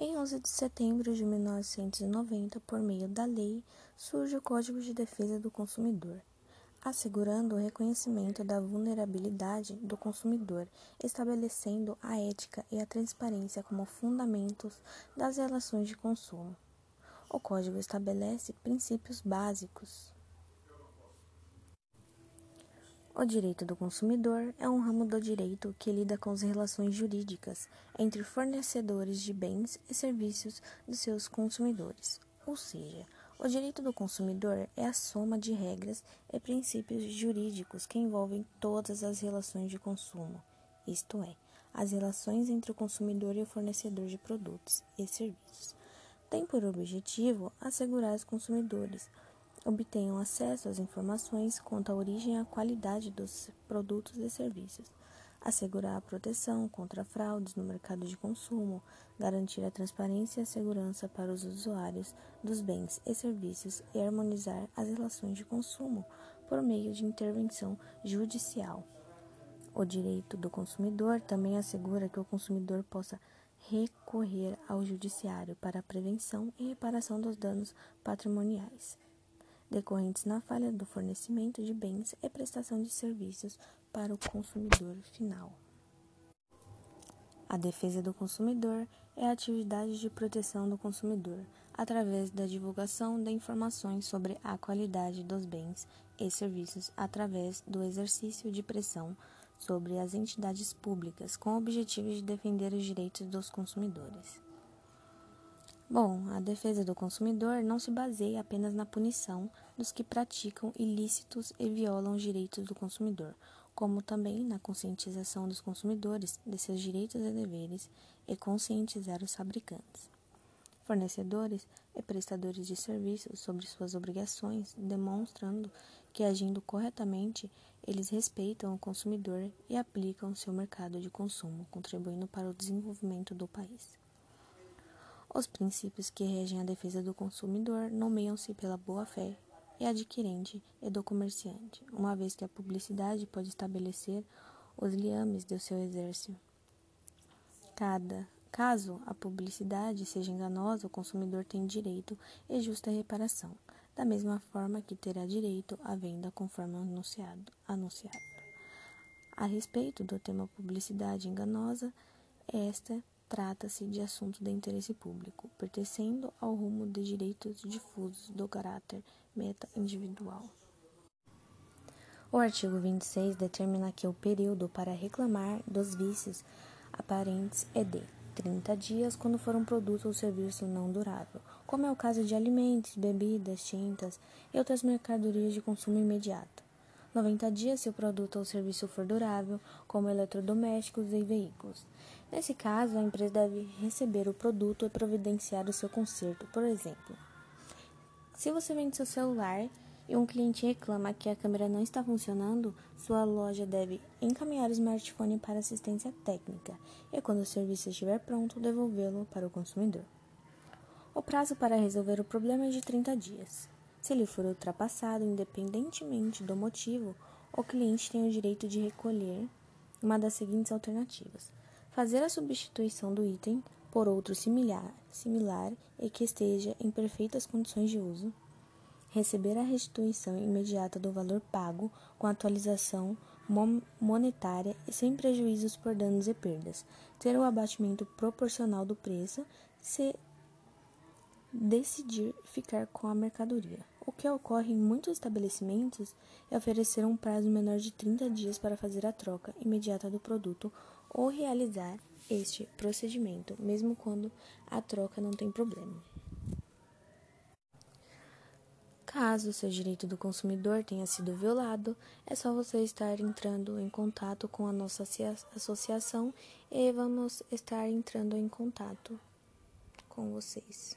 Em 11 de setembro de 1990, por meio da lei, surge o Código de Defesa do Consumidor, assegurando o reconhecimento da vulnerabilidade do consumidor, estabelecendo a ética e a transparência como fundamentos das relações de consumo. O Código estabelece princípios básicos o direito do consumidor é um ramo do direito que lida com as relações jurídicas entre fornecedores de bens e serviços dos seus consumidores. Ou seja, o direito do consumidor é a soma de regras e princípios jurídicos que envolvem todas as relações de consumo, isto é, as relações entre o consumidor e o fornecedor de produtos e serviços. Tem por objetivo assegurar aos consumidores obtenham acesso às informações quanto à origem e à qualidade dos produtos e serviços, assegurar a proteção contra fraudes no mercado de consumo, garantir a transparência e a segurança para os usuários dos bens e serviços e harmonizar as relações de consumo por meio de intervenção judicial. O direito do consumidor também assegura que o consumidor possa recorrer ao judiciário para a prevenção e reparação dos danos patrimoniais decorrentes na falha do fornecimento de bens e prestação de serviços para o consumidor final. A defesa do consumidor é a atividade de proteção do consumidor através da divulgação de informações sobre a qualidade dos bens e serviços através do exercício de pressão sobre as entidades públicas com o objetivo de defender os direitos dos consumidores. Bom, a defesa do consumidor não se baseia apenas na punição dos que praticam ilícitos e violam os direitos do consumidor, como também na conscientização dos consumidores de seus direitos e deveres e conscientizar os fabricantes. Fornecedores e prestadores de serviços sobre suas obrigações, demonstrando que, agindo corretamente, eles respeitam o consumidor e aplicam seu mercado de consumo, contribuindo para o desenvolvimento do país. Os princípios que regem a defesa do consumidor nomeiam-se pela boa-fé e adquirente e do comerciante, uma vez que a publicidade pode estabelecer os liames do seu exército. Cada caso a publicidade seja enganosa, o consumidor tem direito e justa reparação, da mesma forma que terá direito à venda conforme anunciado. anunciado. A respeito do tema publicidade enganosa, esta Trata-se de assunto de interesse público, pertencendo ao rumo de direitos difusos do caráter meta-individual. O artigo 26 determina que o período para reclamar dos vícios aparentes é de 30 dias quando for um produto ou serviço não durável, como é o caso de alimentos, bebidas, tintas e outras mercadorias de consumo imediato. 90 dias se o produto ou serviço for durável, como eletrodomésticos e veículos. Nesse caso, a empresa deve receber o produto e providenciar o seu conserto. Por exemplo, se você vende seu celular e um cliente reclama que a câmera não está funcionando, sua loja deve encaminhar o smartphone para assistência técnica e, quando o serviço estiver pronto, devolvê-lo para o consumidor. O prazo para resolver o problema é de 30 dias. Se ele for ultrapassado, independentemente do motivo, o cliente tem o direito de recolher uma das seguintes alternativas: fazer a substituição do item por outro similar, similar e que esteja em perfeitas condições de uso, receber a restituição imediata do valor pago com atualização monetária e sem prejuízos por danos e perdas, ter o abatimento proporcional do preço se decidir ficar com a mercadoria. O que ocorre em muitos estabelecimentos é oferecer um prazo menor de 30 dias para fazer a troca imediata do produto ou realizar este procedimento, mesmo quando a troca não tem problema. Caso seu direito do consumidor tenha sido violado, é só você estar entrando em contato com a nossa associação e vamos estar entrando em contato com vocês.